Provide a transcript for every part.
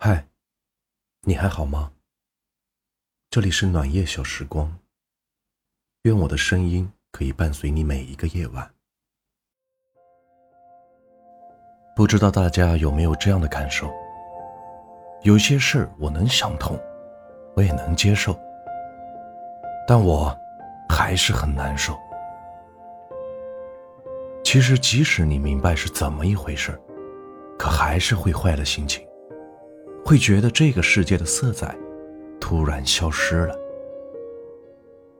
嗨，你还好吗？这里是暖夜小时光，愿我的声音可以伴随你每一个夜晚。不知道大家有没有这样的感受？有些事我能想通，我也能接受，但我还是很难受。其实，即使你明白是怎么一回事，可还是会坏了心情。会觉得这个世界的色彩突然消失了，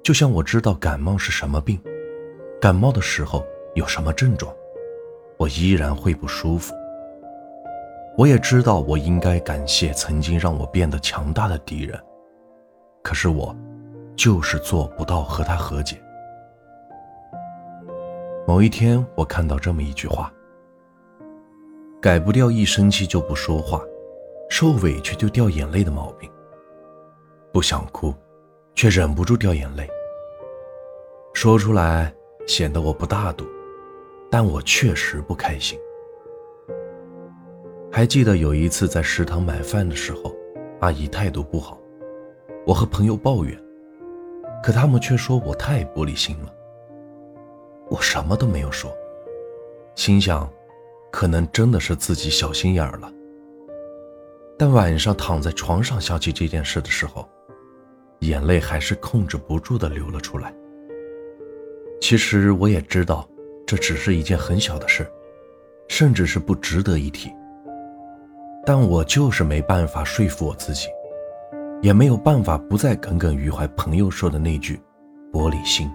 就像我知道感冒是什么病，感冒的时候有什么症状，我依然会不舒服。我也知道我应该感谢曾经让我变得强大的敌人，可是我就是做不到和他和解。某一天，我看到这么一句话：改不掉一生气就不说话。受委屈就掉眼泪的毛病，不想哭，却忍不住掉眼泪。说出来显得我不大度，但我确实不开心。还记得有一次在食堂买饭的时候，阿姨态度不好，我和朋友抱怨，可他们却说我太玻璃心了。我什么都没有说，心想，可能真的是自己小心眼了。但晚上躺在床上想起这件事的时候，眼泪还是控制不住的流了出来。其实我也知道，这只是一件很小的事，甚至是不值得一提。但我就是没办法说服我自己，也没有办法不再耿耿于怀朋友说的那句“玻璃心”。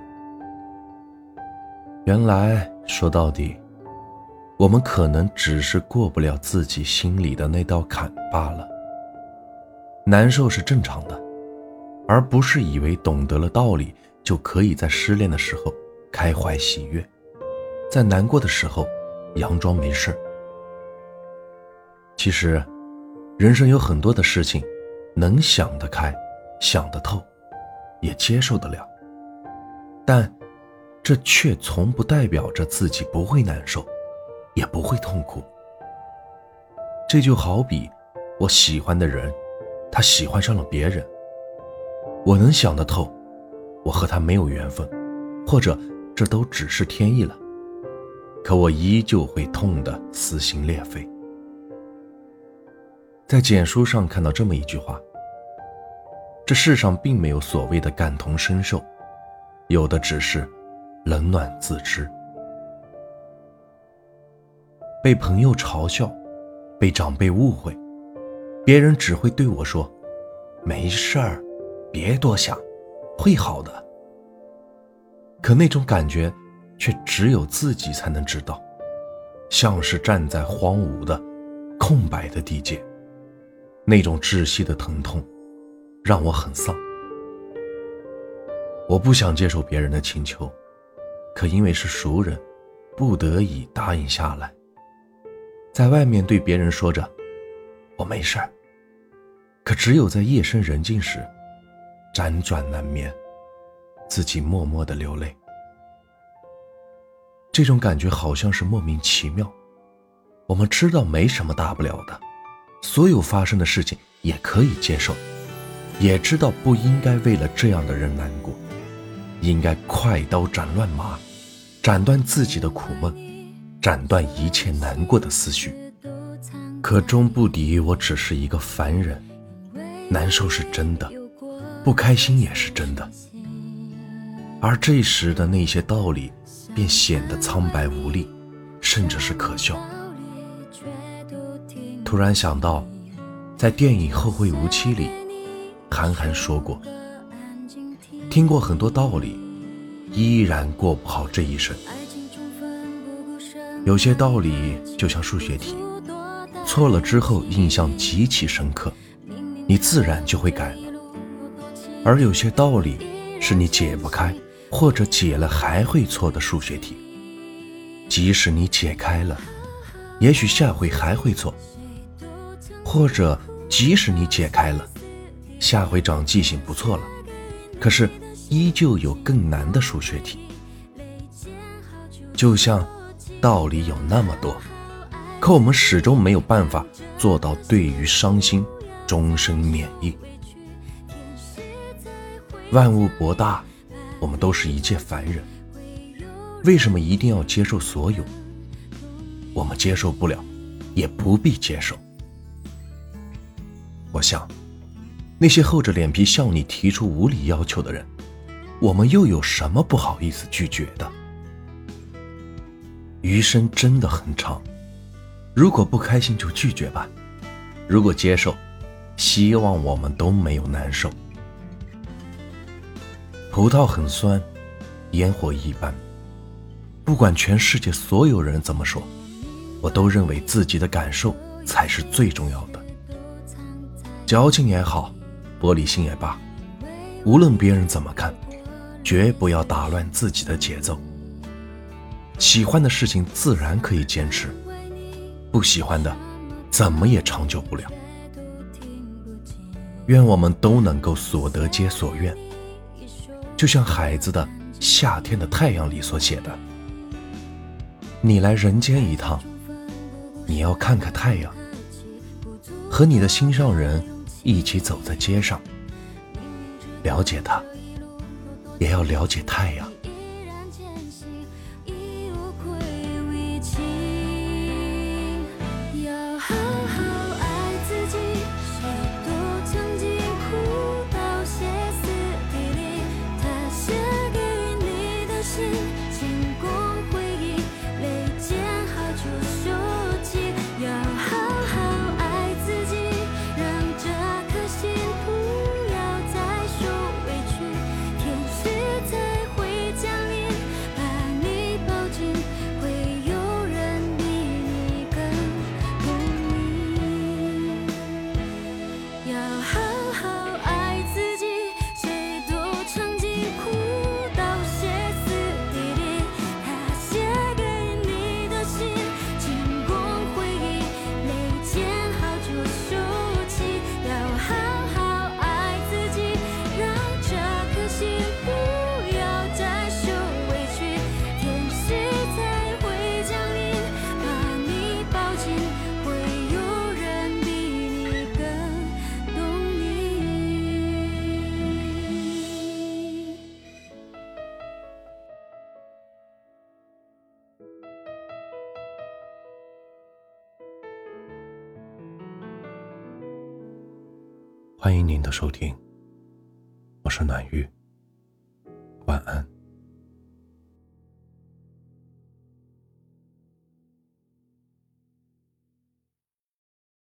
原来说到底。我们可能只是过不了自己心里的那道坎罢了。难受是正常的，而不是以为懂得了道理就可以在失恋的时候开怀喜悦，在难过的时候佯装没事。其实，人生有很多的事情，能想得开、想得透，也接受得了，但这却从不代表着自己不会难受。也不会痛苦。这就好比我喜欢的人，他喜欢上了别人。我能想得透，我和他没有缘分，或者这都只是天意了。可我依旧会痛得撕心裂肺。在简书上看到这么一句话：这世上并没有所谓的感同身受，有的只是冷暖自知。被朋友嘲笑，被长辈误会，别人只会对我说：“没事儿，别多想，会好的。”可那种感觉，却只有自己才能知道，像是站在荒芜的、空白的地界，那种窒息的疼痛，让我很丧。我不想接受别人的请求，可因为是熟人，不得已答应下来。在外面对别人说着“我没事儿”，可只有在夜深人静时，辗转难眠，自己默默的流泪。这种感觉好像是莫名其妙。我们知道没什么大不了的，所有发生的事情也可以接受，也知道不应该为了这样的人难过，应该快刀斩乱麻，斩断自己的苦闷。斩断一切难过的思绪，可终不敌我只是一个凡人，难受是真的，不开心也是真的，而这时的那些道理便显得苍白无力，甚至是可笑。突然想到，在电影《后会无期》里，韩寒说过：“听过很多道理，依然过不好这一生。”有些道理就像数学题，错了之后印象极其深刻，你自然就会改了；而有些道理是你解不开，或者解了还会错的数学题，即使你解开了，也许下回还会错；或者即使你解开了，下回长记性不错了，可是依旧有更难的数学题，就像。道理有那么多，可我们始终没有办法做到对于伤心终身免疫。万物博大，我们都是一介凡人，为什么一定要接受所有？我们接受不了，也不必接受。我想，那些厚着脸皮向你提出无理要求的人，我们又有什么不好意思拒绝的？余生真的很长，如果不开心就拒绝吧；如果接受，希望我们都没有难受。葡萄很酸，烟火一般。不管全世界所有人怎么说，我都认为自己的感受才是最重要的。矫情也好，玻璃心也罢，无论别人怎么看，绝不要打乱自己的节奏。喜欢的事情自然可以坚持，不喜欢的，怎么也长久不了。愿我们都能够所得皆所愿。就像孩子的《夏天的太阳》里所写的：“你来人间一趟，你要看看太阳，和你的心上人一起走在街上，了解他，也要了解太阳。”欢迎您的收听，我是暖玉，晚安。